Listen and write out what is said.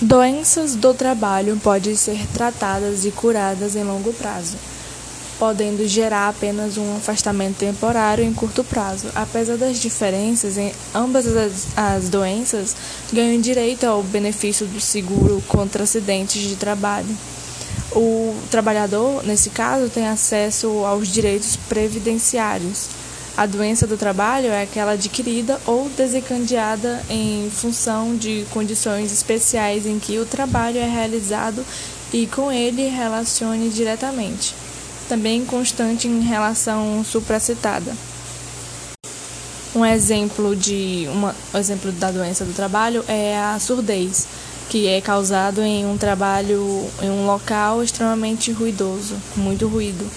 Doenças do trabalho podem ser tratadas e curadas em longo prazo, podendo gerar apenas um afastamento temporário em curto prazo. Apesar das diferenças, em ambas as, as doenças ganham direito ao benefício do seguro contra acidentes de trabalho. O trabalhador, nesse caso, tem acesso aos direitos previdenciários a doença do trabalho é aquela adquirida ou desencadeada em função de condições especiais em que o trabalho é realizado e com ele relacione diretamente, também constante em relação supracitada. Um exemplo de uma, um exemplo da doença do trabalho é a surdez, que é causado em um trabalho em um local extremamente ruidoso, muito ruído.